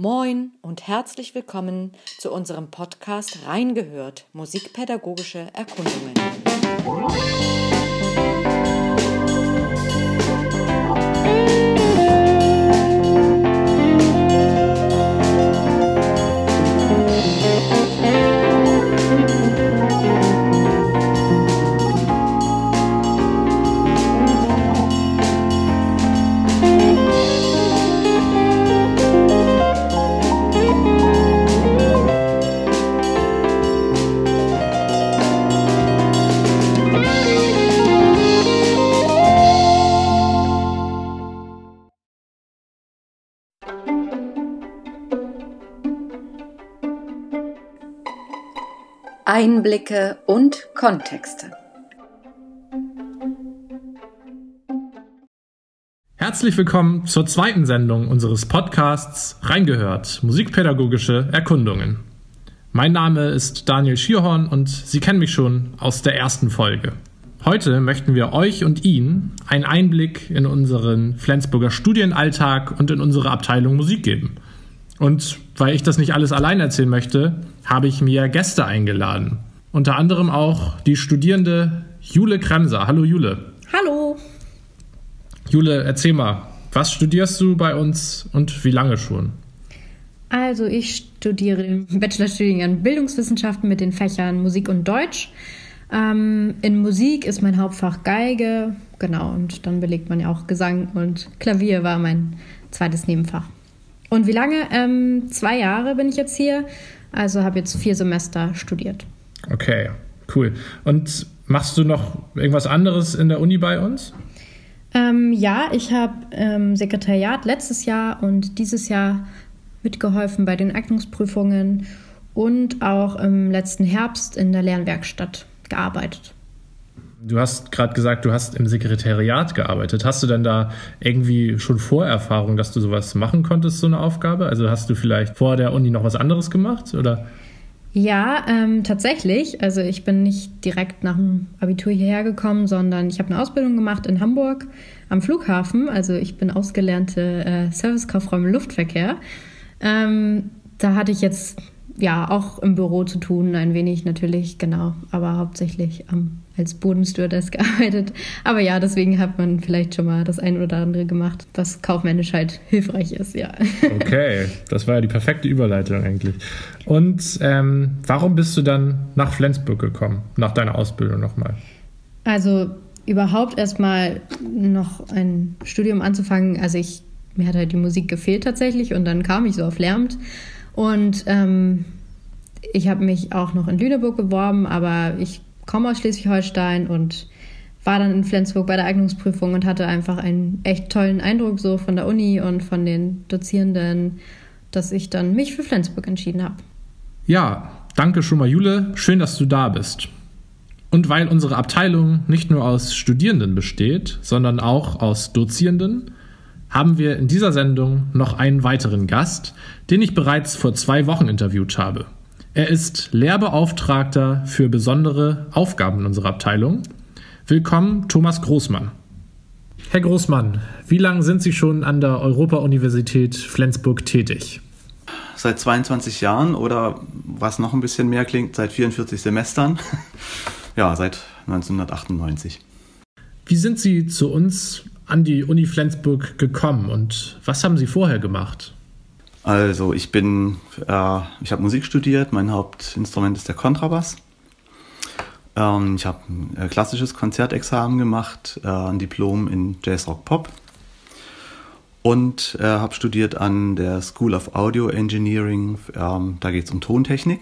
Moin und herzlich willkommen zu unserem Podcast Reingehört Musikpädagogische Erkundungen. Einblicke und Kontexte. Herzlich willkommen zur zweiten Sendung unseres Podcasts Reingehört, musikpädagogische Erkundungen. Mein Name ist Daniel Schierhorn und Sie kennen mich schon aus der ersten Folge. Heute möchten wir euch und Ihnen einen Einblick in unseren Flensburger Studienalltag und in unsere Abteilung Musik geben. Und weil ich das nicht alles allein erzählen möchte, habe ich mir Gäste eingeladen. Unter anderem auch die Studierende Jule Kremser. Hallo Jule. Hallo. Jule, erzähl mal, was studierst du bei uns und wie lange schon? Also ich studiere den Bachelorstudiengang Bildungswissenschaften mit den Fächern Musik und Deutsch. Ähm, in Musik ist mein Hauptfach Geige, genau, und dann belegt man ja auch Gesang und Klavier war mein zweites Nebenfach. Und wie lange? Ähm, zwei Jahre bin ich jetzt hier, also habe jetzt vier Semester studiert. Okay, cool. Und machst du noch irgendwas anderes in der Uni bei uns? Ähm, ja, ich habe ähm, Sekretariat letztes Jahr und dieses Jahr mitgeholfen bei den Eignungsprüfungen und auch im letzten Herbst in der Lernwerkstatt gearbeitet. Du hast gerade gesagt, du hast im Sekretariat gearbeitet. Hast du denn da irgendwie schon Vorerfahrung, dass du sowas machen konntest, so eine Aufgabe? Also hast du vielleicht vor der Uni noch was anderes gemacht oder? Ja, ähm, tatsächlich. Also ich bin nicht direkt nach dem Abitur hierher gekommen, sondern ich habe eine Ausbildung gemacht in Hamburg am Flughafen. Also ich bin ausgelernte äh, Servicekauffrau im Luftverkehr. Ähm, da hatte ich jetzt ja auch im Büro zu tun, ein wenig natürlich, genau, aber hauptsächlich ähm, als Bodenstewardess gearbeitet. Aber ja, deswegen hat man vielleicht schon mal das ein oder andere gemacht, was kaufmännisch halt hilfreich ist, ja. Okay, das war ja die perfekte Überleitung eigentlich. Und ähm, warum bist du dann nach Flensburg gekommen, nach deiner Ausbildung nochmal? Also überhaupt erstmal noch ein Studium anzufangen, also ich, mir hat halt die Musik gefehlt tatsächlich und dann kam ich so auf Lehramt und ähm, ich habe mich auch noch in Lüneburg beworben, aber ich komme aus Schleswig-Holstein und war dann in Flensburg bei der Eignungsprüfung und hatte einfach einen echt tollen Eindruck so von der Uni und von den Dozierenden, dass ich dann mich für Flensburg entschieden habe. Ja, danke schon mal, Jule. Schön, dass du da bist. Und weil unsere Abteilung nicht nur aus Studierenden besteht, sondern auch aus Dozierenden, haben wir in dieser Sendung noch einen weiteren Gast, den ich bereits vor zwei Wochen interviewt habe. Er ist Lehrbeauftragter für besondere Aufgaben in unserer Abteilung. Willkommen, Thomas Großmann. Herr Großmann, wie lange sind Sie schon an der Europa-Universität Flensburg tätig? Seit 22 Jahren oder was noch ein bisschen mehr klingt, seit 44 Semestern. ja, seit 1998. Wie sind Sie zu uns an die Uni Flensburg gekommen und was haben Sie vorher gemacht? Also ich bin, äh, ich habe Musik studiert, mein Hauptinstrument ist der Kontrabass. Ähm, ich habe ein äh, klassisches Konzertexamen gemacht, äh, ein Diplom in Jazz Rock Pop und äh, habe studiert an der School of Audio Engineering. Ähm, da geht es um Tontechnik.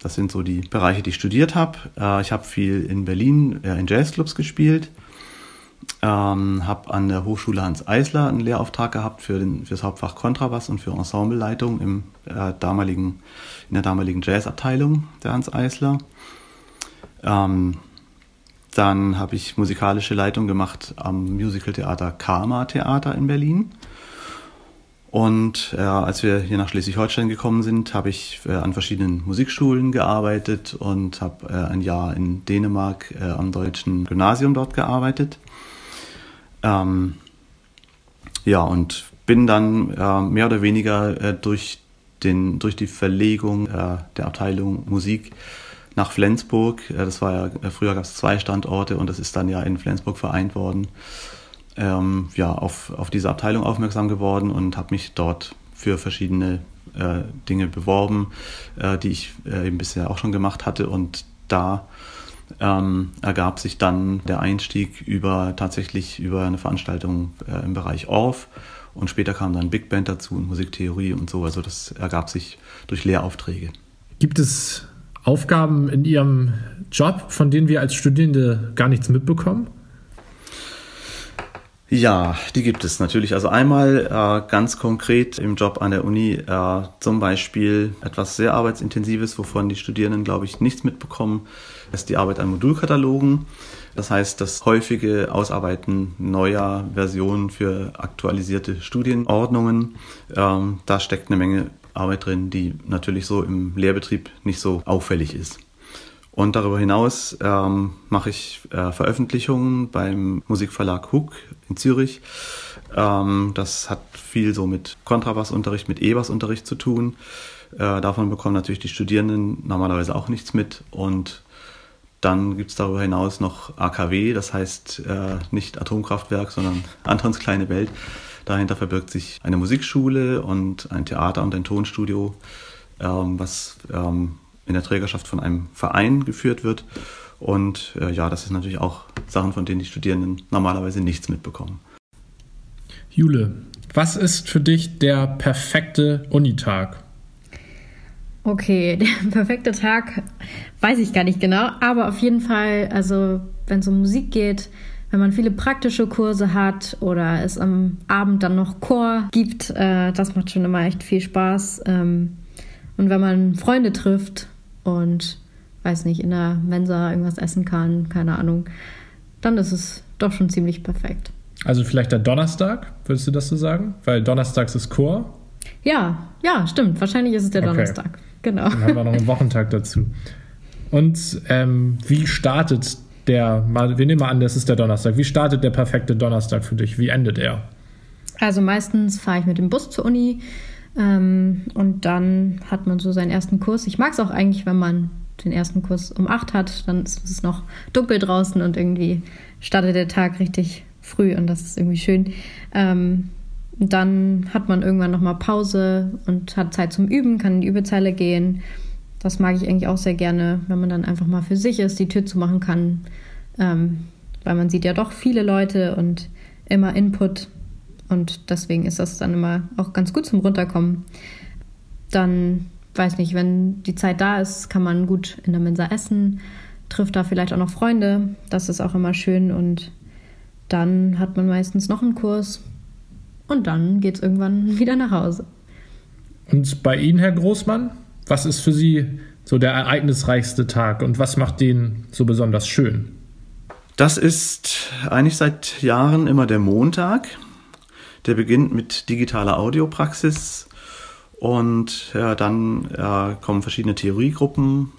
Das sind so die Bereiche, die ich studiert habe. Äh, ich habe viel in Berlin äh, in Jazzclubs gespielt ähm, habe an der Hochschule Hans Eisler einen Lehrauftrag gehabt für, den, für das Hauptfach Kontrabass und für Ensembleleitung im, äh, damaligen, in der damaligen Jazzabteilung der Hans Eisler. Ähm, dann habe ich musikalische Leitung gemacht am Musicaltheater Karma Theater in Berlin. Und äh, als wir hier nach Schleswig-Holstein gekommen sind, habe ich äh, an verschiedenen Musikschulen gearbeitet und habe äh, ein Jahr in Dänemark äh, am deutschen Gymnasium dort gearbeitet. Ähm, ja, und bin dann äh, mehr oder weniger äh, durch den, durch die Verlegung äh, der Abteilung Musik nach Flensburg. Äh, das war ja, äh, früher gab es zwei Standorte und das ist dann ja in Flensburg vereint worden. Ähm, ja, auf, auf diese Abteilung aufmerksam geworden und habe mich dort für verschiedene äh, Dinge beworben, die ich eben bisher auch schon gemacht hatte. Und da ähm, ergab sich dann der Einstieg über tatsächlich über eine Veranstaltung äh, im Bereich Orff und später kam dann Big Band dazu und Musiktheorie und so. Also das ergab sich durch Lehraufträge. Gibt es Aufgaben in Ihrem Job, von denen wir als Studierende gar nichts mitbekommen? Ja, die gibt es natürlich. Also einmal äh, ganz konkret im Job an der Uni äh, zum Beispiel etwas sehr arbeitsintensives, wovon die Studierenden, glaube ich, nichts mitbekommen, ist die Arbeit an Modulkatalogen. Das heißt, das häufige Ausarbeiten neuer Versionen für aktualisierte Studienordnungen. Ähm, da steckt eine Menge Arbeit drin, die natürlich so im Lehrbetrieb nicht so auffällig ist. Und darüber hinaus ähm, mache ich äh, Veröffentlichungen beim Musikverlag Hook in Zürich. Ähm, das hat viel so mit Kontrabassunterricht, mit E-Bassunterricht zu tun. Äh, davon bekommen natürlich die Studierenden normalerweise auch nichts mit. Und dann gibt es darüber hinaus noch AKW, das heißt äh, nicht Atomkraftwerk, sondern Antons kleine Welt. Dahinter verbirgt sich eine Musikschule und ein Theater und ein Tonstudio, ähm, was ähm, in der Trägerschaft von einem Verein geführt wird. Und äh, ja, das ist natürlich auch Sachen, von denen die Studierenden normalerweise nichts mitbekommen. Jule, was ist für dich der perfekte Unitag? Okay, der perfekte Tag weiß ich gar nicht genau, aber auf jeden Fall, also wenn es um Musik geht, wenn man viele praktische Kurse hat oder es am Abend dann noch Chor gibt, äh, das macht schon immer echt viel Spaß. Ähm, und wenn man Freunde trifft und weiß nicht, in der Mensa irgendwas essen kann, keine Ahnung, dann ist es doch schon ziemlich perfekt. Also vielleicht der Donnerstag, würdest du das so sagen? Weil Donnerstags ist Chor. Ja, ja, stimmt. Wahrscheinlich ist es der okay. Donnerstag. Genau. Dann haben wir noch einen Wochentag dazu. Und ähm, wie startet der, wir nehmen mal an, das ist der Donnerstag. Wie startet der perfekte Donnerstag für dich? Wie endet er? Also meistens fahre ich mit dem Bus zur Uni, ähm, und dann hat man so seinen ersten Kurs. Ich mag es auch eigentlich, wenn man den ersten Kurs um acht hat, dann ist es noch dunkel draußen und irgendwie startet der Tag richtig früh und das ist irgendwie schön. Ähm, dann hat man irgendwann nochmal Pause und hat Zeit zum Üben, kann in die Übezeile gehen. Das mag ich eigentlich auch sehr gerne, wenn man dann einfach mal für sich ist, die Tür zu machen kann. Ähm, weil man sieht ja doch viele Leute und immer Input und deswegen ist das dann immer auch ganz gut zum Runterkommen. Dann, weiß nicht, wenn die Zeit da ist, kann man gut in der Mensa essen, trifft da vielleicht auch noch Freunde. Das ist auch immer schön. Und dann hat man meistens noch einen Kurs. Und dann geht es irgendwann wieder nach Hause. Und bei Ihnen, Herr Großmann, was ist für Sie so der ereignisreichste Tag und was macht den so besonders schön? Das ist eigentlich seit Jahren immer der Montag. Der beginnt mit digitaler Audiopraxis und ja, dann ja, kommen verschiedene Theoriegruppen.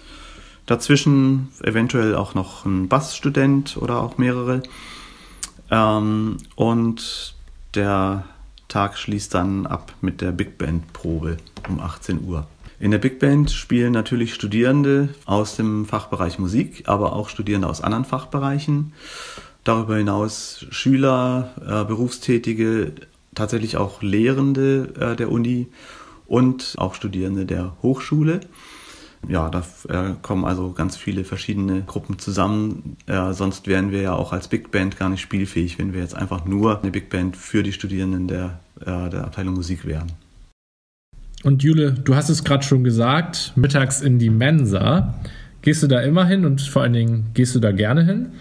Dazwischen eventuell auch noch ein Bassstudent oder auch mehrere. Ähm, und der Tag schließt dann ab mit der Big Band Probe um 18 Uhr. In der Big Band spielen natürlich Studierende aus dem Fachbereich Musik, aber auch Studierende aus anderen Fachbereichen. Darüber hinaus Schüler, äh, Berufstätige, tatsächlich auch Lehrende äh, der Uni und auch Studierende der Hochschule. Ja, da äh, kommen also ganz viele verschiedene Gruppen zusammen. Äh, sonst wären wir ja auch als Big Band gar nicht spielfähig, wenn wir jetzt einfach nur eine Big Band für die Studierenden der, äh, der Abteilung Musik wären. Und Jule, du hast es gerade schon gesagt, mittags in die Mensa. Gehst du da immer hin und vor allen Dingen gehst du da gerne hin?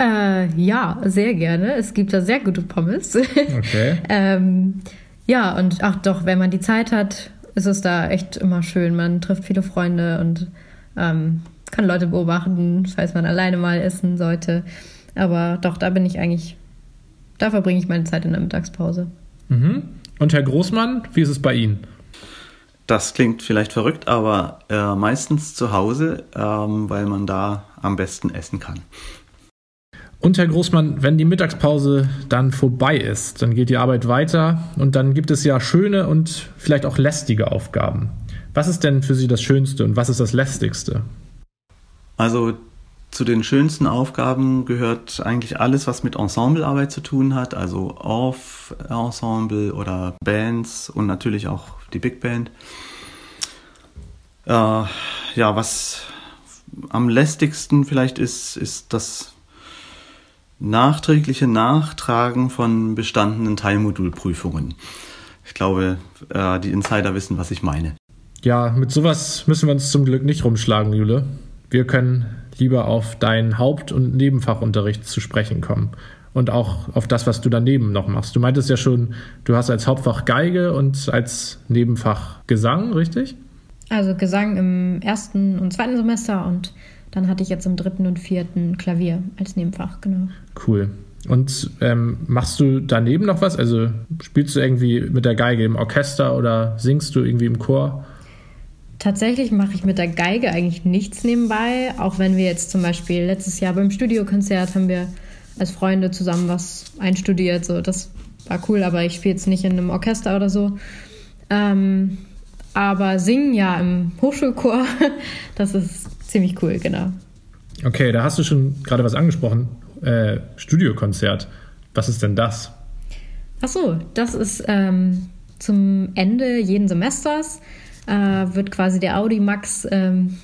Äh, ja, sehr gerne. Es gibt da sehr gute Pommes. Okay. ähm, ja, und ach doch, wenn man die Zeit hat, ist es da echt immer schön. Man trifft viele Freunde und ähm, kann Leute beobachten, falls man alleine mal essen sollte. Aber doch, da bin ich eigentlich, da verbringe ich meine Zeit in der Mittagspause. Mhm. Und Herr Großmann, wie ist es bei Ihnen? Das klingt vielleicht verrückt, aber äh, meistens zu Hause, ähm, weil man da am besten essen kann. Und Herr Großmann, wenn die Mittagspause dann vorbei ist, dann geht die Arbeit weiter und dann gibt es ja schöne und vielleicht auch lästige Aufgaben. Was ist denn für Sie das Schönste und was ist das Lästigste? Also zu den schönsten Aufgaben gehört eigentlich alles, was mit Ensemblearbeit zu tun hat, also Off-Ensemble oder Bands und natürlich auch die Big Band. Äh, ja, was am lästigsten vielleicht ist, ist das nachträgliche Nachtragen von bestandenen Teilmodulprüfungen. Ich glaube, äh, die Insider wissen, was ich meine. Ja, mit sowas müssen wir uns zum Glück nicht rumschlagen, Jule. Wir können lieber auf deinen Haupt- und Nebenfachunterricht zu sprechen kommen und auch auf das, was du daneben noch machst. Du meintest ja schon, du hast als Hauptfach Geige und als Nebenfach Gesang, richtig? Also Gesang im ersten und zweiten Semester und dann hatte ich jetzt im dritten und vierten Klavier als Nebenfach, genau. Cool. Und ähm, machst du daneben noch was? Also spielst du irgendwie mit der Geige im Orchester oder singst du irgendwie im Chor? Tatsächlich mache ich mit der Geige eigentlich nichts nebenbei, auch wenn wir jetzt zum Beispiel letztes Jahr beim Studiokonzert haben wir als Freunde zusammen was einstudiert. So, das war cool, aber ich spiele jetzt nicht in einem Orchester oder so. Ähm, aber singen ja im Hochschulchor, das ist ziemlich cool, genau. Okay, da hast du schon gerade was angesprochen. Äh, Studiokonzert. Was ist denn das? Ach so, das ist ähm, zum Ende jeden Semesters äh, wird quasi der Audi Max ähm,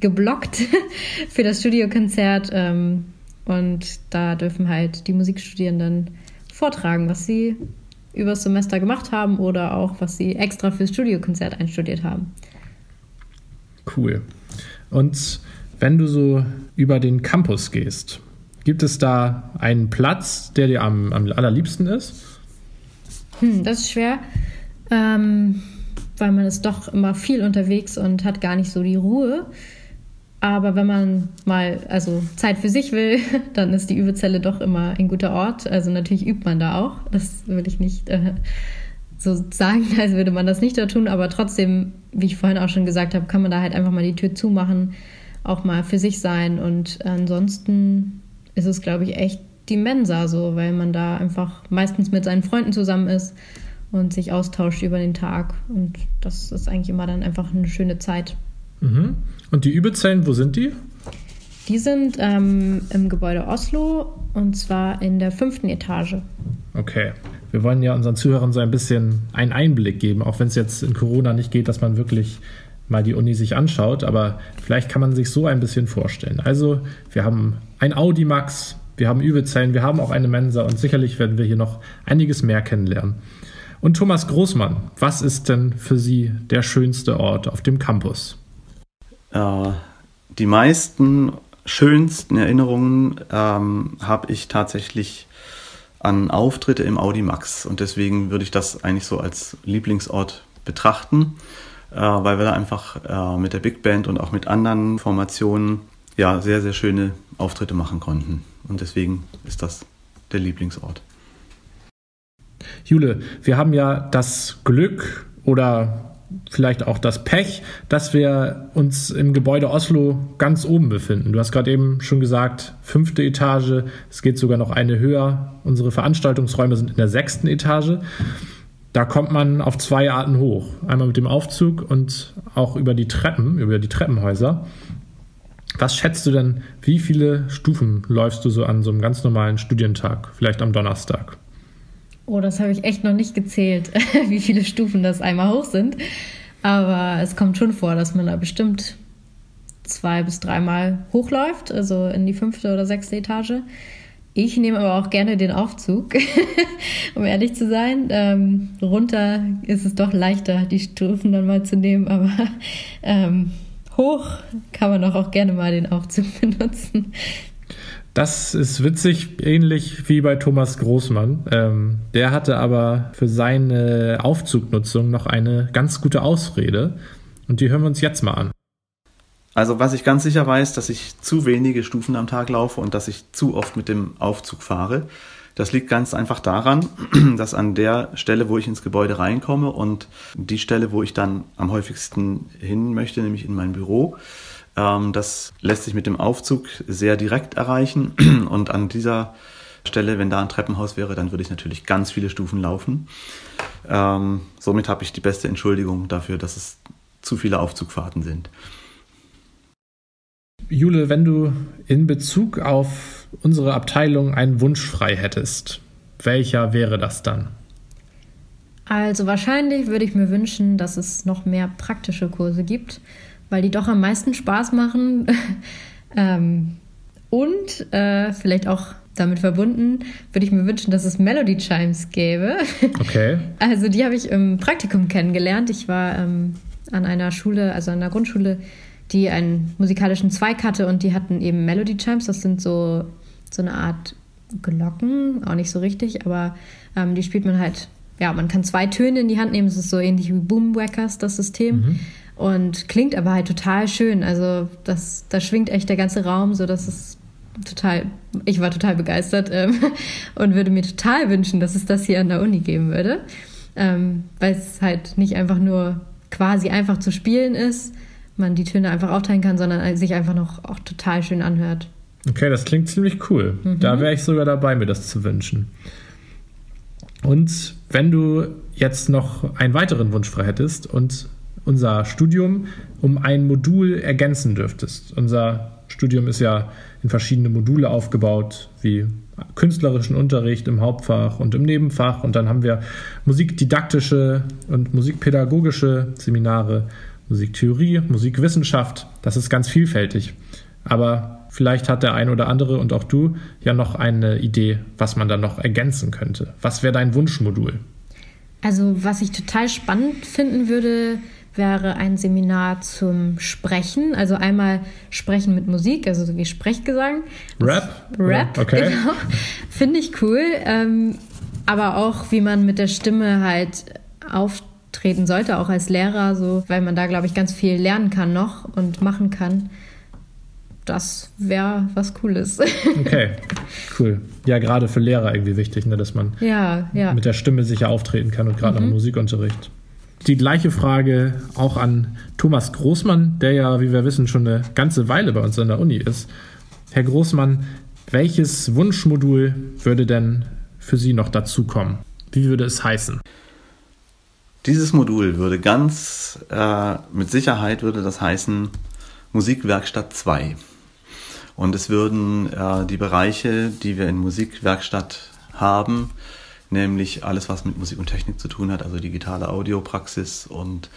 geblockt für das Studiokonzert ähm, und da dürfen halt die Musikstudierenden vortragen, was sie übers Semester gemacht haben oder auch was sie extra fürs Studiokonzert einstudiert haben. Cool. Und wenn du so über den Campus gehst, gibt es da einen Platz, der dir am, am allerliebsten ist? Hm, das ist schwer, ähm, weil man ist doch immer viel unterwegs und hat gar nicht so die Ruhe. Aber wenn man mal also Zeit für sich will, dann ist die Übezelle doch immer ein guter Ort. Also natürlich übt man da auch. Das will ich nicht äh, so sagen, als würde man das nicht da tun. Aber trotzdem, wie ich vorhin auch schon gesagt habe, kann man da halt einfach mal die Tür zumachen, auch mal für sich sein. Und ansonsten ist es, glaube ich, echt die Mensa so, weil man da einfach meistens mit seinen Freunden zusammen ist und sich austauscht über den Tag. Und das ist eigentlich immer dann einfach eine schöne Zeit. Mhm. Und die Übezellen, wo sind die? Die sind ähm, im Gebäude Oslo und zwar in der fünften Etage. Okay. Wir wollen ja unseren Zuhörern so ein bisschen einen Einblick geben, auch wenn es jetzt in Corona nicht geht, dass man wirklich mal die Uni sich anschaut, aber vielleicht kann man sich so ein bisschen vorstellen. Also, wir haben ein Audi Max, wir haben Übezellen, wir haben auch eine Mensa und sicherlich werden wir hier noch einiges mehr kennenlernen. Und Thomas Großmann, was ist denn für Sie der schönste Ort auf dem Campus? Äh, die meisten schönsten Erinnerungen ähm, habe ich tatsächlich an Auftritte im Audi Max und deswegen würde ich das eigentlich so als Lieblingsort betrachten, äh, weil wir da einfach äh, mit der Big Band und auch mit anderen Formationen ja sehr, sehr schöne Auftritte machen konnten. Und deswegen ist das der Lieblingsort. Jule, wir haben ja das Glück oder vielleicht auch das Pech, dass wir uns im Gebäude Oslo ganz oben befinden. Du hast gerade eben schon gesagt, fünfte Etage, es geht sogar noch eine höher. Unsere Veranstaltungsräume sind in der sechsten Etage. Da kommt man auf zwei Arten hoch. Einmal mit dem Aufzug und auch über die Treppen, über die Treppenhäuser. Was schätzt du denn, wie viele Stufen läufst du so an so einem ganz normalen Studientag, vielleicht am Donnerstag? Oh, das habe ich echt noch nicht gezählt, wie viele Stufen das einmal hoch sind. Aber es kommt schon vor, dass man da bestimmt zwei bis dreimal hochläuft, also in die fünfte oder sechste Etage. Ich nehme aber auch gerne den Aufzug, um ehrlich zu sein. Ähm, runter ist es doch leichter, die Stufen dann mal zu nehmen, aber ähm, hoch kann man auch, auch gerne mal den Aufzug benutzen. Das ist witzig, ähnlich wie bei Thomas Großmann. Ähm, der hatte aber für seine Aufzugnutzung noch eine ganz gute Ausrede. Und die hören wir uns jetzt mal an. Also was ich ganz sicher weiß, dass ich zu wenige Stufen am Tag laufe und dass ich zu oft mit dem Aufzug fahre. Das liegt ganz einfach daran, dass an der Stelle, wo ich ins Gebäude reinkomme und die Stelle, wo ich dann am häufigsten hin möchte, nämlich in mein Büro, das lässt sich mit dem Aufzug sehr direkt erreichen. Und an dieser Stelle, wenn da ein Treppenhaus wäre, dann würde ich natürlich ganz viele Stufen laufen. Ähm, somit habe ich die beste Entschuldigung dafür, dass es zu viele Aufzugfahrten sind. Jule, wenn du in Bezug auf unsere Abteilung einen Wunsch frei hättest, welcher wäre das dann? Also wahrscheinlich würde ich mir wünschen, dass es noch mehr praktische Kurse gibt, weil die doch am meisten Spaß machen. ähm, und äh, vielleicht auch damit verbunden, würde ich mir wünschen, dass es Melody Chimes gäbe. Okay. Also die habe ich im Praktikum kennengelernt. Ich war ähm, an einer Schule, also an einer Grundschule, die einen musikalischen Zweig hatte und die hatten eben Melody Chimes. Das sind so, so eine Art Glocken, auch nicht so richtig, aber ähm, die spielt man halt, ja, man kann zwei Töne in die Hand nehmen. Es ist so ähnlich wie Boomwackers, das System. Mhm. Und klingt aber halt total schön. Also das, da schwingt echt der ganze Raum, so dass es total, ich war total begeistert ähm, und würde mir total wünschen, dass es das hier an der Uni geben würde. Ähm, weil es halt nicht einfach nur quasi einfach zu spielen ist, man die Töne einfach aufteilen kann, sondern sich einfach noch auch total schön anhört. Okay, das klingt ziemlich cool. Mhm. Da wäre ich sogar dabei, mir das zu wünschen. Und wenn du jetzt noch einen weiteren Wunsch frei hättest und unser Studium um ein Modul ergänzen dürftest. Unser Studium ist ja in verschiedene Module aufgebaut, wie künstlerischen Unterricht im Hauptfach und im Nebenfach. Und dann haben wir musikdidaktische und musikpädagogische Seminare, Musiktheorie, Musikwissenschaft. Das ist ganz vielfältig. Aber vielleicht hat der ein oder andere und auch du ja noch eine Idee, was man da noch ergänzen könnte. Was wäre dein Wunschmodul? Also, was ich total spannend finden würde, wäre ein Seminar zum Sprechen. Also einmal Sprechen mit Musik, also so wie Sprechgesang. Rap? Rap, okay. genau. Finde ich cool. Ähm, aber auch, wie man mit der Stimme halt auftreten sollte, auch als Lehrer, so, weil man da, glaube ich, ganz viel lernen kann noch und machen kann. Das wäre was Cooles. Okay, cool. Ja, gerade für Lehrer irgendwie wichtig, ne, dass man ja, ja. mit der Stimme sicher auftreten kann und gerade mhm. am Musikunterricht. Die gleiche Frage auch an Thomas Großmann, der ja, wie wir wissen, schon eine ganze Weile bei uns an der Uni ist. Herr Großmann, welches Wunschmodul würde denn für Sie noch dazukommen? Wie würde es heißen? Dieses Modul würde ganz äh, mit Sicherheit würde das heißen Musikwerkstatt 2. Und es würden äh, die Bereiche, die wir in Musikwerkstatt haben, nämlich alles, was mit Musik und Technik zu tun hat, also digitale Audiopraxis und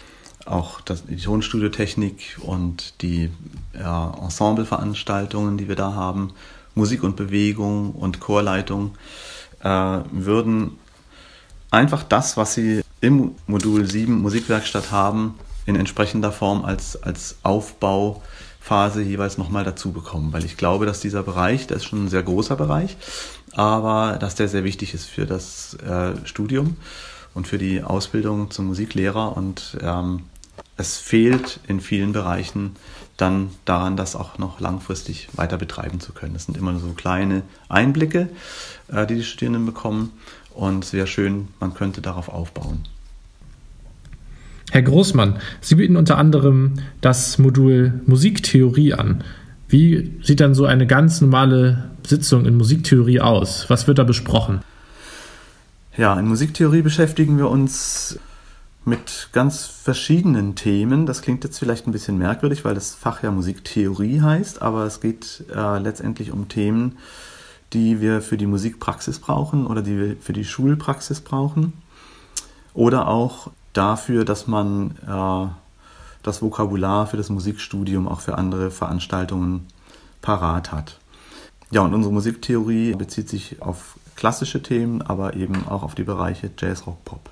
auch das, die Tonstudiotechnik und die ja, Ensembleveranstaltungen, die wir da haben, Musik und Bewegung und Chorleitung, äh, würden einfach das, was sie im Modul 7 Musikwerkstatt haben, in entsprechender Form als, als Aufbauphase jeweils nochmal dazu bekommen. Weil ich glaube, dass dieser Bereich, der ist schon ein sehr großer Bereich, aber dass der sehr wichtig ist für das äh, Studium und für die Ausbildung zum Musiklehrer. Und ähm, es fehlt in vielen Bereichen dann daran, das auch noch langfristig weiter betreiben zu können. Das sind immer nur so kleine Einblicke, äh, die die Studierenden bekommen. Und sehr schön, man könnte darauf aufbauen. Herr Großmann, Sie bieten unter anderem das Modul Musiktheorie an. Wie sieht dann so eine ganz normale Sitzung in Musiktheorie aus? Was wird da besprochen? Ja, in Musiktheorie beschäftigen wir uns mit ganz verschiedenen Themen. Das klingt jetzt vielleicht ein bisschen merkwürdig, weil das Fach ja Musiktheorie heißt, aber es geht äh, letztendlich um Themen, die wir für die Musikpraxis brauchen oder die wir für die Schulpraxis brauchen. Oder auch dafür, dass man äh, das Vokabular für das Musikstudium auch für andere Veranstaltungen parat hat. Ja, und unsere Musiktheorie bezieht sich auf klassische Themen, aber eben auch auf die Bereiche Jazz, Rock, Pop.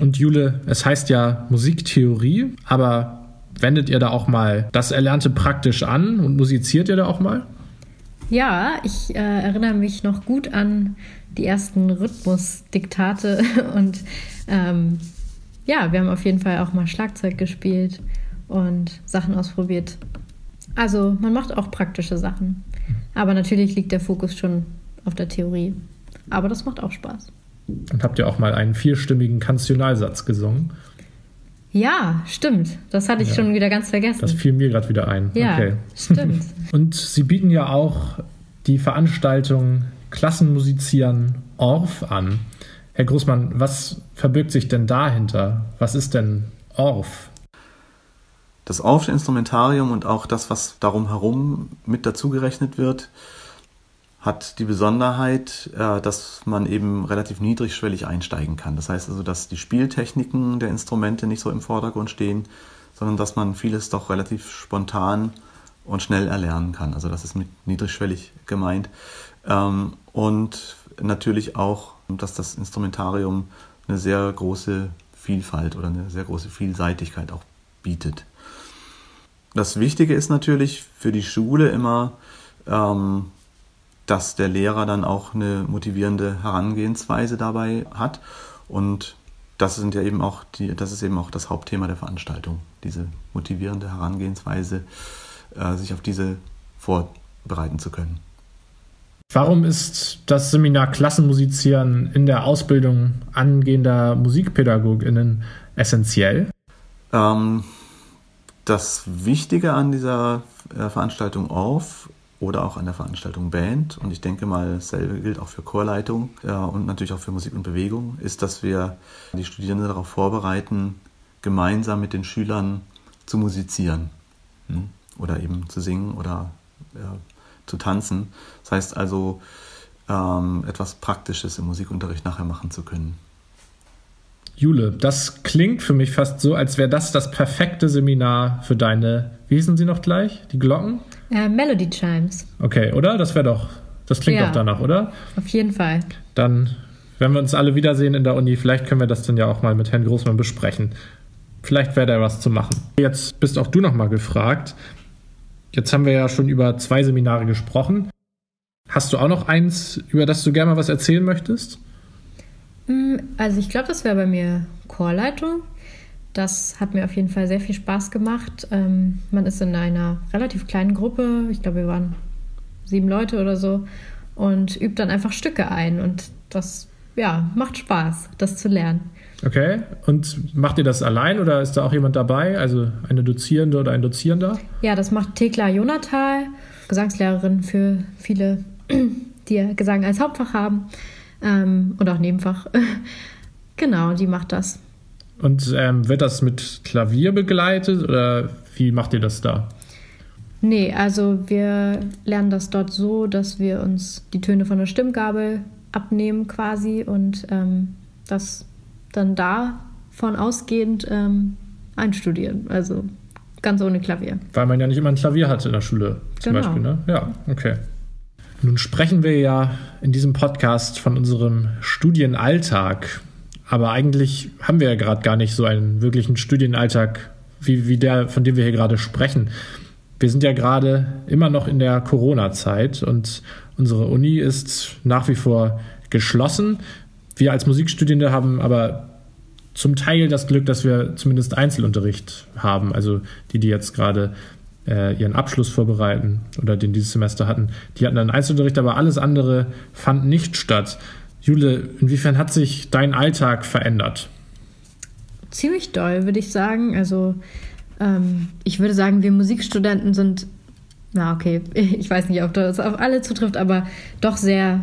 Und Jule, es heißt ja Musiktheorie, aber wendet ihr da auch mal das Erlernte praktisch an und musiziert ihr da auch mal? Ja, ich äh, erinnere mich noch gut an die ersten Rhythmusdiktate und ähm, ja, wir haben auf jeden Fall auch mal Schlagzeug gespielt und Sachen ausprobiert. Also man macht auch praktische Sachen. Aber natürlich liegt der Fokus schon auf der Theorie. Aber das macht auch Spaß. Und habt ihr auch mal einen vierstimmigen Kantionalsatz gesungen? Ja, stimmt. Das hatte ich Ja. schon wieder ganz vergessen. Das fiel mir gerade wieder ein. ja, Okay. stimmt. Und Sie bieten ja auch die Veranstaltung Klassenmusizieren Orff an. Herr Großmann, was verbirgt sich denn dahinter? Was ist denn Orff? Das Orffsche Instrumentarium und auch das, was darum herum mit dazugerechnet wird, hat die Besonderheit, äh, dass man eben relativ niedrigschwellig einsteigen kann. Das heißt also, dass die Spieltechniken der Instrumente nicht so im Vordergrund stehen, sondern dass man vieles doch relativ spontan und schnell erlernen kann. Also das ist mit niedrigschwellig gemeint. Ähm, Und natürlich auch, dass das Instrumentarium eine sehr große Vielfalt oder eine sehr große Vielseitigkeit auch bietet. Das Wichtige ist natürlich für die Schule immer, ähm, dass der Lehrer dann auch eine motivierende Herangehensweise dabei hat. Und das sind ja eben auch die, das ist eben auch das Hauptthema der Veranstaltung, diese motivierende Herangehensweise, äh, sich auf diese vorbereiten zu können. Warum ist das Seminar Klassenmusizieren in der Ausbildung angehender Musikpädagoginnen essentiell? Ähm, das Wichtige an dieser äh, Veranstaltung auf oder auch an der Veranstaltung Band, und ich denke mal, dasselbe gilt auch für Chorleitung äh, und natürlich auch für Musik und Bewegung, ist, dass wir die Studierenden darauf vorbereiten, gemeinsam mit den Schülern zu musizieren hm? oder eben zu singen oder ja, zu tanzen. Das heißt also, ähm, etwas Praktisches im Musikunterricht nachher machen zu können. Jule, das klingt für mich fast so, als wäre das das perfekte Seminar für deine, wie hießen sie noch gleich? Die Glocken? Äh, Melody Chimes, Okay, oder? Das wäre doch, das klingt Ja. doch danach, oder? auf jeden Fall. Dann, wenn wir uns alle wiedersehen in der Uni, vielleicht können wir das dann ja auch mal mit Herrn Großmann besprechen. Vielleicht wäre da was zu machen. Jetzt bist auch du noch mal gefragt. Jetzt haben wir ja schon über zwei Seminare gesprochen. Hast du auch noch eins, über das du gerne mal was erzählen möchtest? Mm, Also ich glaube, das wäre bei mir Chorleitung. Das hat mir auf jeden Fall sehr viel Spaß gemacht. Ähm, man ist in einer relativ kleinen Gruppe. Ich glaube, wir waren sieben Leute oder so und übt dann einfach Stücke ein. Und das, ja, macht Spaß, das zu lernen. Okay. Und macht ihr das allein oder ist da auch jemand dabei? Also eine Dozierende oder ein Dozierender? Ja, das macht Thekla Jonathal, Gesangslehrerin für viele, die Gesang als Hauptfach haben ähm, und auch Nebenfach. genau, die macht das. Und ähm, wird das mit Klavier begleitet oder wie macht ihr das da? Nee, also wir lernen das dort so, dass wir uns die Töne von der Stimmgabel abnehmen quasi und ähm, das dann davon ausgehend ähm, einstudieren. Also ganz ohne Klavier. Weil man ja nicht immer ein Klavier hatte in der Schule, zum Genau. Beispiel, ne? Ja, okay. Nun sprechen wir ja in diesem Podcast von unserem Studienalltag. Aber eigentlich haben wir ja gerade gar nicht so einen wirklichen Studienalltag, wie, wie der, von dem wir hier gerade sprechen. Wir sind ja gerade immer noch in der Corona-Zeit und unsere Uni ist nach wie vor geschlossen. Wir als Musikstudierende haben aber zum Teil das Glück, dass wir zumindest Einzelunterricht haben. Also die, die jetzt gerade äh, ihren Abschluss vorbereiten oder den dieses Semester hatten, die hatten dann Einzelunterricht, aber alles andere fand nicht statt. Jule, inwiefern hat sich dein Alltag verändert? Ziemlich doll, würde ich sagen. Also ähm, ich würde sagen, wir Musikstudenten sind, na okay, ich weiß nicht, ob das auf alle zutrifft, aber doch sehr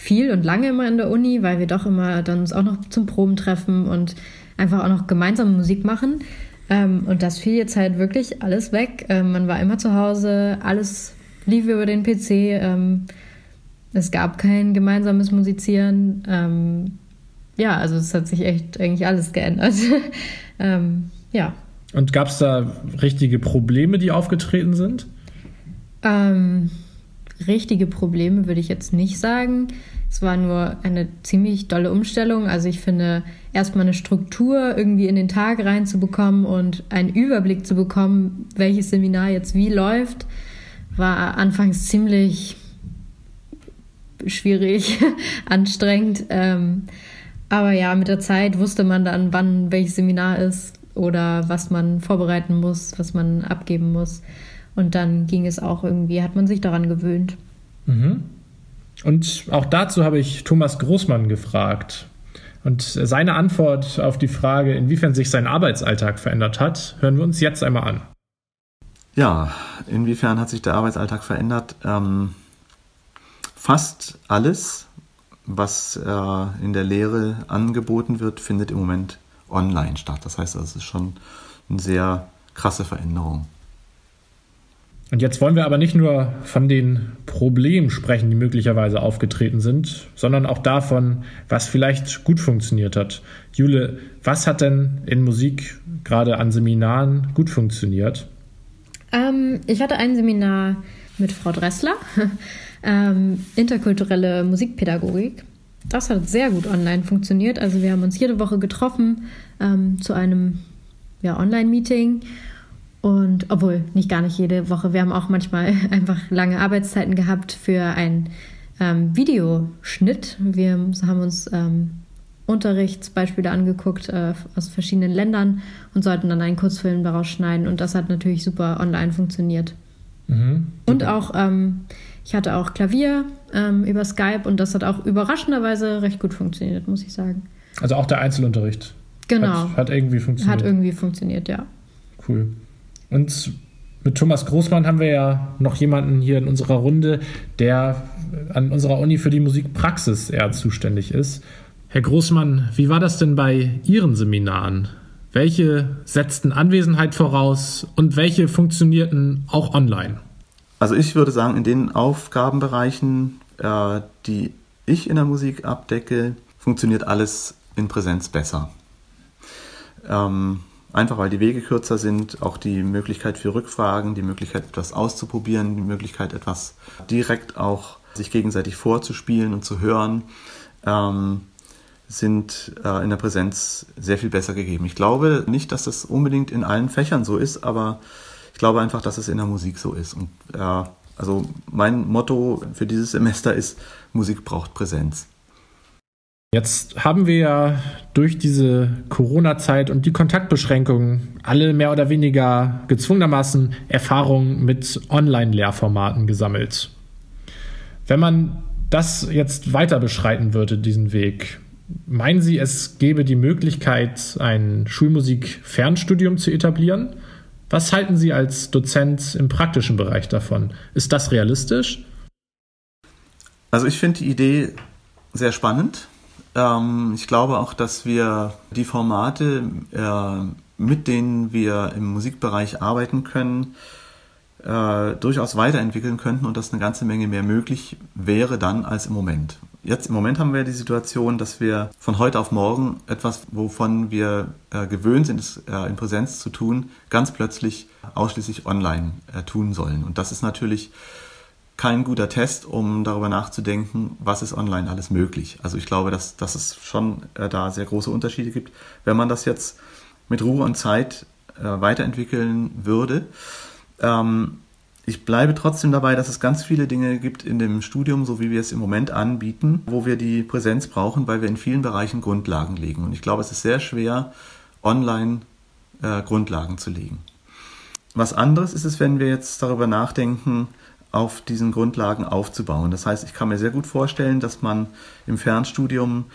viel und lange immer in der Uni, weil wir doch immer dann uns auch noch zum Proben treffen und einfach auch noch gemeinsam Musik machen. Ähm, und das fiel jetzt halt wirklich alles weg. Ähm, man war immer zu Hause, alles lief über den PC. Ähm, es gab kein gemeinsames Musizieren. Ähm, ja, also es hat sich echt eigentlich alles geändert. ähm, ja. Und gab es da richtige Probleme, die aufgetreten sind? Ähm, richtige Probleme würde ich jetzt nicht sagen. Es war nur eine ziemlich dolle Umstellung. Also ich finde, erstmal eine Struktur irgendwie in den Tag reinzubekommen und einen Überblick zu bekommen, welches Seminar jetzt wie läuft, war anfangs ziemlich schwierig, anstrengend. Ähm, aber ja, mit der Zeit wusste man dann, wann welches Seminar ist oder was man vorbereiten muss, was man abgeben muss. Und dann ging es auch irgendwie, hat man sich daran gewöhnt. Mhm. Und auch dazu habe ich Thomas Großmann gefragt. Und seine Antwort auf die Frage, inwiefern sich sein Arbeitsalltag verändert hat, hören wir uns jetzt einmal an. Ja, inwiefern hat sich der Arbeitsalltag verändert? Ähm, fast alles, was äh, in der Lehre angeboten wird, findet im Moment online statt. Das heißt, das ist schon eine sehr krasse Veränderung. Und jetzt wollen wir aber nicht nur von den Problemen sprechen, die möglicherweise aufgetreten sind, sondern auch davon, was vielleicht gut funktioniert hat. Jule, was hat denn in Musik gerade an Seminaren gut funktioniert? Ähm, ich hatte ein Seminar mit Frau Dressler, ähm, interkulturelle Musikpädagogik. Das hat sehr gut online funktioniert. Also wir haben uns jede Woche getroffen ähm, zu einem ja, Online-Meeting und obwohl, nicht gar nicht jede Woche. Wir haben auch manchmal einfach lange Arbeitszeiten gehabt für einen ähm, Videoschnitt. Wir haben uns ähm, Unterrichtsbeispiele angeguckt äh, aus verschiedenen Ländern und sollten dann einen Kurzfilm daraus schneiden. Und das hat natürlich super online funktioniert. Mhm, und auch, ähm, ich hatte auch Klavier ähm, über Skype und das hat auch überraschenderweise recht gut funktioniert, muss ich sagen. Also auch der Einzelunterricht. Genau. Hat, hat irgendwie funktioniert. Hat irgendwie funktioniert, ja. Cool. Und mit Thomas Großmann haben wir ja noch jemanden hier in unserer Runde, der an unserer Uni für die Musikpraxis eher zuständig ist. Herr Großmann, wie war das denn bei Ihren Seminaren? Welche setzten Anwesenheit voraus und welche funktionierten auch online? Also ich würde sagen, in den Aufgabenbereichen, äh, die ich in der Musik abdecke, funktioniert alles in Präsenz besser. Ähm, Einfach weil die Wege kürzer sind, auch die Möglichkeit für Rückfragen, die Möglichkeit etwas auszuprobieren, die Möglichkeit etwas direkt auch sich gegenseitig vorzuspielen und zu hören, ähm, sind äh, in der Präsenz sehr viel besser gegeben. Ich glaube nicht, dass das unbedingt in allen Fächern so ist, aber ich glaube einfach, dass es in der Musik so ist. Und äh, also mein Motto für dieses Semester ist, Musik braucht Präsenz. Jetzt haben wir ja durch diese Corona-Zeit und die Kontaktbeschränkungen alle mehr oder weniger gezwungenermaßen Erfahrungen mit Online-Lehrformaten gesammelt. Wenn man das jetzt weiter beschreiten würde, diesen Weg, meinen Sie, es gäbe die Möglichkeit, ein Schulmusik-Fernstudium zu etablieren? Was halten Sie als Dozent im praktischen Bereich davon? Ist das realistisch? Also ich finde die Idee sehr spannend ähm, ich glaube auch, dass wir die Formate, äh, mit denen wir im Musikbereich arbeiten können, äh, durchaus weiterentwickeln könnten und dass eine ganze Menge mehr möglich wäre dann als im Moment. Jetzt im Moment haben wir die Situation, dass wir von heute auf morgen etwas, wovon wir äh, gewöhnt sind, es äh, in Präsenz zu tun, ganz plötzlich ausschließlich online äh, tun sollen. Und das ist natürlich kein guter Test, um darüber nachzudenken, was ist online alles möglich. Also ich glaube, dass, dass es schon äh, da sehr große Unterschiede gibt. Wenn man das jetzt mit Ruhe und Zeit äh, weiterentwickeln würde, ähm, ich bleibe trotzdem dabei, dass es ganz viele Dinge gibt in dem Studium, so wie wir es im Moment anbieten, wo wir die Präsenz brauchen, weil wir in vielen Bereichen Grundlagen legen. Und ich glaube, es ist sehr schwer, online äh, Grundlagen zu legen. Was anderes ist es, wenn wir jetzt darüber nachdenken, auf diesen Grundlagen aufzubauen. Das heißt, ich kann mir sehr gut vorstellen, dass man im Fernstudium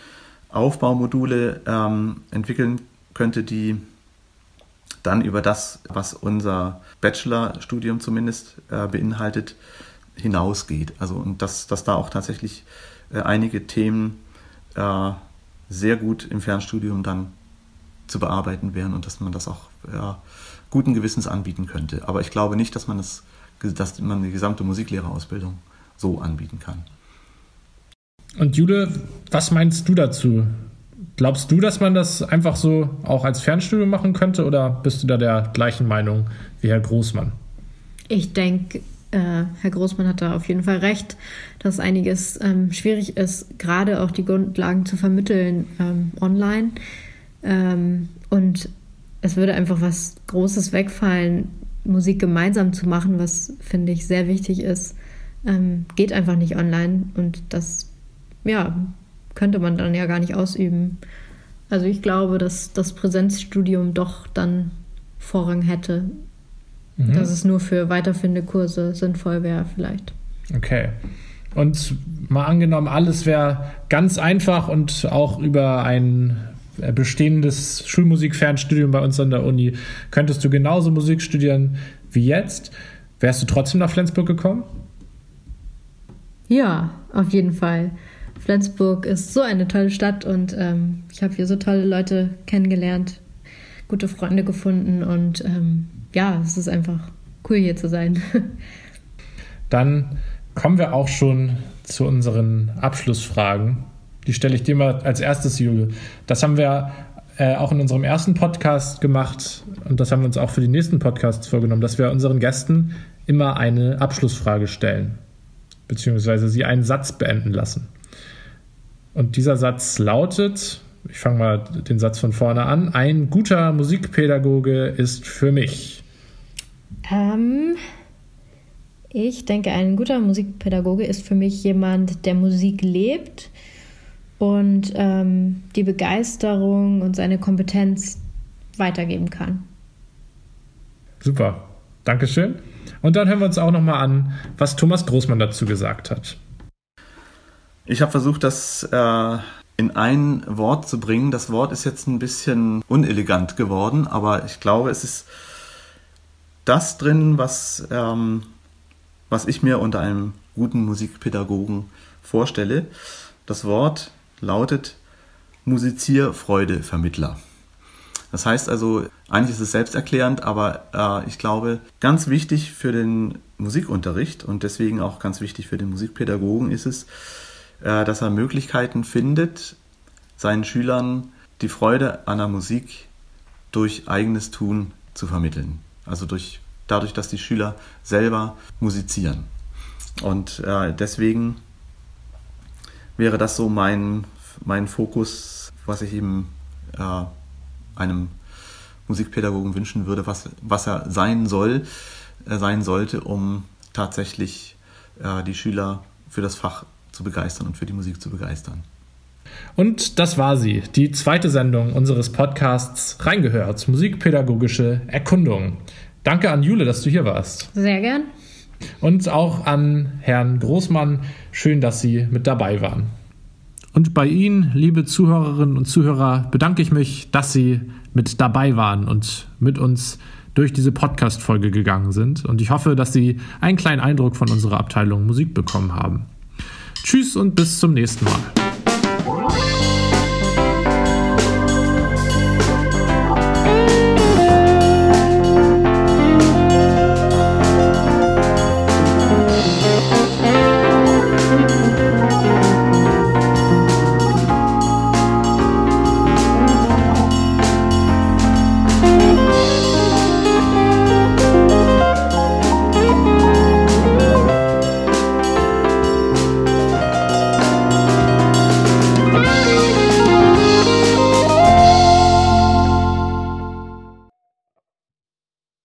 Aufbaumodule ähm, entwickeln könnte, die dann über das, was unser Bachelorstudium zumindest äh, beinhaltet, hinausgeht. Also und dass, dass da auch tatsächlich äh, einige Themen äh, sehr gut im Fernstudium dann zu bearbeiten wären und dass man das auch guten Gewissens anbieten könnte. Aber ich glaube nicht, dass man das dass man die gesamte Musiklehrerausbildung so anbieten kann. Und Jule, was meinst du dazu? Glaubst du, dass man das einfach so auch als Fernstudium machen könnte oder bist du da der gleichen Meinung wie Herr Großmann? Ich denke, äh, Herr Großmann hat da auf jeden Fall recht, dass einiges ähm, schwierig ist, gerade auch die Grundlagen zu vermitteln ähm, online. Ähm, und es würde einfach was Großes wegfallen, Musik gemeinsam zu machen, was finde ich sehr wichtig ist, ähm, geht einfach nicht online und das, ja, könnte man dann ja gar nicht ausüben. Also ich glaube, dass das Präsenzstudium doch dann Vorrang hätte, mhm. dass es nur für weiterfindende Kurse sinnvoll wäre vielleicht. Okay. Und mal angenommen, alles wäre ganz einfach und auch über ein bestehendes Schulmusikfernstudium bei uns an der Uni könntest du genauso Musik studieren wie jetzt. Wärst du trotzdem nach Flensburg gekommen? Ja, auf jeden Fall. Flensburg ist so eine tolle Stadt und ähm, ich habe hier so tolle Leute kennengelernt, gute Freunde gefunden und ähm, ja, es ist einfach cool hier zu sein. Dann kommen wir auch schon zu unseren Abschlussfragen. Die stelle ich dir mal als erstes, Jule. Das haben wir äh, auch in unserem ersten Podcast gemacht und das haben wir uns auch für die nächsten Podcasts vorgenommen, dass wir unseren Gästen immer eine Abschlussfrage stellen, beziehungsweise sie einen Satz beenden lassen. Und dieser Satz lautet, ich fange mal den Satz von vorne an, ein guter Musikpädagoge ist für mich. Ähm, ich denke, ein guter Musikpädagoge ist für mich jemand, der Musik lebt und ähm, die Begeisterung und seine Kompetenz weitergeben kann. Super, Dankeschön. Und dann hören wir uns auch nochmal an, was Thomas Großmann dazu gesagt hat. Ich habe versucht, das äh, in ein Wort zu bringen. Das Wort ist jetzt ein bisschen unelegant geworden, aber ich glaube, es ist das drin, was, ähm, was ich mir unter einem guten Musikpädagogen vorstelle. Das Wort lautet Musizierfreudevermittler. Das heißt also, eigentlich ist es selbsterklärend, aber äh, ich glaube, ganz wichtig für den Musikunterricht und deswegen auch ganz wichtig für den Musikpädagogen ist es, äh, dass er Möglichkeiten findet, seinen Schülern die Freude an der Musik durch eigenes Tun zu vermitteln. Also durch, dadurch, dass die Schüler selber musizieren. Und äh, deswegen wäre das so mein, mein Fokus, was ich eben äh, einem Musikpädagogen wünschen würde, was, was er sein soll, äh, sein sollte, um tatsächlich äh, die Schüler für das Fach zu begeistern und für die Musik zu begeistern. Und das war sie, die zweite Sendung unseres Podcasts Reingehört, musikpädagogische Erkundung. Danke an Jule, dass du hier warst. Sehr gern. Und auch an Herrn Großmann. Schön, dass Sie mit dabei waren. Und bei Ihnen, liebe Zuhörerinnen und Zuhörer, bedanke ich mich, dass Sie mit dabei waren und mit uns durch diese Podcast-Folge gegangen sind. Und ich hoffe, dass Sie einen kleinen Eindruck von unserer Abteilung Musik bekommen haben. Tschüss und bis zum nächsten Mal.